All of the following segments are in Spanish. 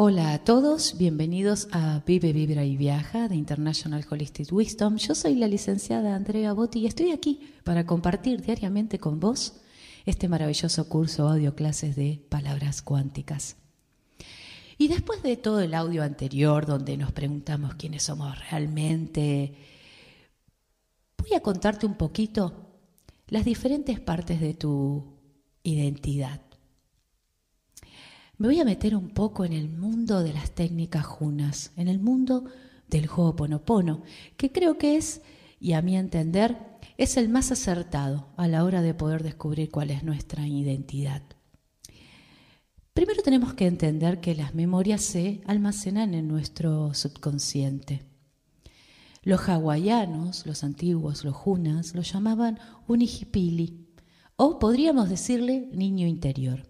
Hola a todos, bienvenidos a Vive, Vibra y Viaja de International Holistic Wisdom. Yo soy la licenciada Andrea Botti y estoy aquí para compartir diariamente con vos este maravilloso curso audio clases de palabras cuánticas. Y después de todo el audio anterior donde nos preguntamos quiénes somos realmente, voy a contarte un poquito las diferentes partes de tu identidad. Me voy a meter un poco en el mundo de las técnicas junas, en el mundo del Ho'oponopono, que creo que es, y a mi entender, es el más acertado a la hora de poder descubrir cuál es nuestra identidad. Primero tenemos que entender que las memorias se almacenan en nuestro subconsciente. Los hawaianos, los antiguos, los junas, lo llamaban unihipili, o podríamos decirle niño interior.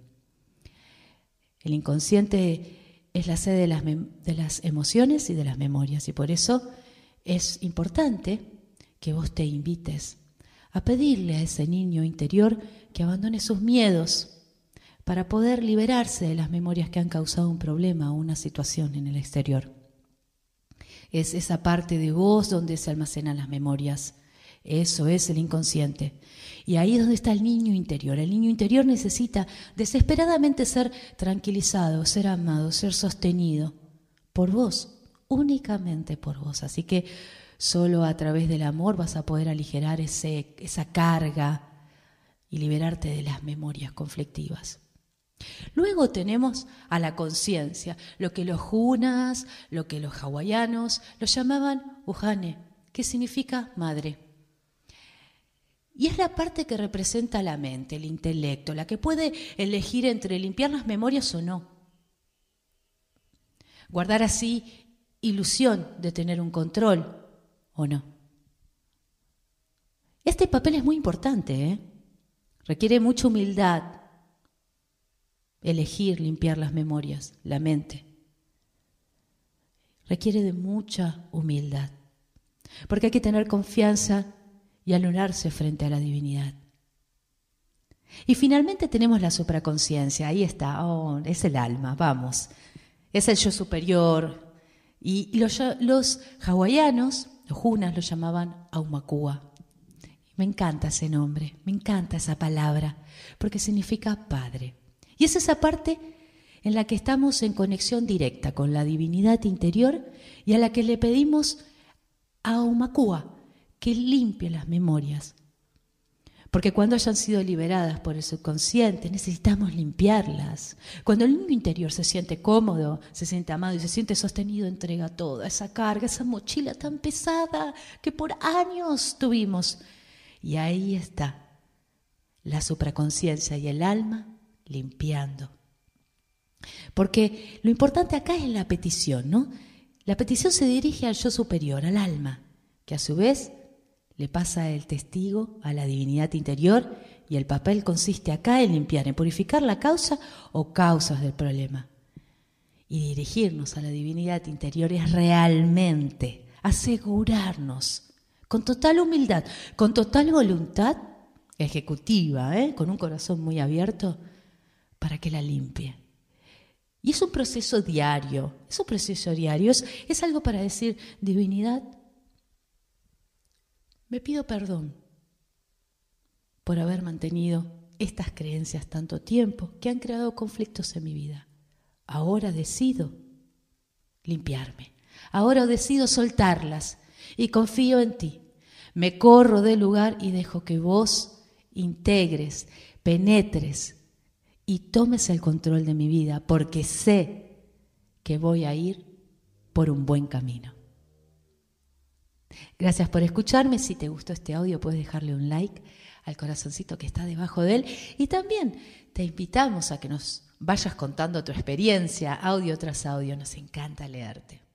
El inconsciente es la sede de las, emociones y de las memorias y por eso es importante que vos te invites a pedirle a ese niño interior que abandone sus miedos para poder liberarse de las memorias que han causado un problema o una situación en el exterior. Es esa parte de vos donde se almacenan las memorias. Eso es el inconsciente. Y ahí es donde está el niño interior. El niño interior necesita desesperadamente ser tranquilizado, ser amado, ser sostenido por vos, únicamente por vos. Así que solo a través del amor vas a poder aligerar ese, esa carga y liberarte de las memorias conflictivas. Luego tenemos a la conciencia, lo que los junas, lo que los hawaianos lo llamaban uhane, que significa madre. Y es la parte que representa la mente, el intelecto, la que puede elegir entre limpiar las memorias o no. Guardar así ilusión de tener un control o no. Este papel es muy importante, ¿eh? requiere mucha humildad elegir limpiar las memorias, la mente. Requiere de mucha humildad, porque hay que tener confianza y anonarse frente a la divinidad. Y finalmente tenemos la supraconciencia, ahí está, oh, es el alma, vamos, es el yo superior. Y los, los hawaianos, los junas, lo llamaban Aumakua. Me encanta ese nombre, me encanta esa palabra, porque significa padre. Y es esa parte en la que estamos en conexión directa con la divinidad interior y a la que le pedimos a Aumakua, que limpie las memorias. Porque cuando hayan sido liberadas por el subconsciente, necesitamos limpiarlas. Cuando el niño interior se siente cómodo, se siente amado y se siente sostenido, entrega toda esa carga, esa mochila tan pesada que por años tuvimos. Y ahí está la supraconciencia y el alma limpiando. Porque lo importante acá es la petición, ¿no? La petición se dirige al yo superior, al alma, que a su vez le pasa el testigo a la divinidad interior y el papel consiste acá en limpiar, en purificar la causa o causas del problema. Y dirigirnos a la divinidad interior es realmente asegurarnos con total humildad, con total voluntad ejecutiva, ¿eh? con un corazón muy abierto, para que la limpie. Y es un proceso diario, es un proceso diario, es algo para decir, divinidad, me pido perdón por haber mantenido estas creencias tanto tiempo que han creado conflictos en mi vida. Ahora decido limpiarme. Ahora decido soltarlas y confío en ti. Me corro del lugar y dejo que vos integres, penetres y tomes el control de mi vida porque sé que voy a ir por un buen camino. Gracias por escucharme. Si te gustó este audio, puedes dejarle un like al corazoncito que está debajo de él. Y también te invitamos a que nos vayas contando tu experiencia, audio tras audio. Nos encanta leerte.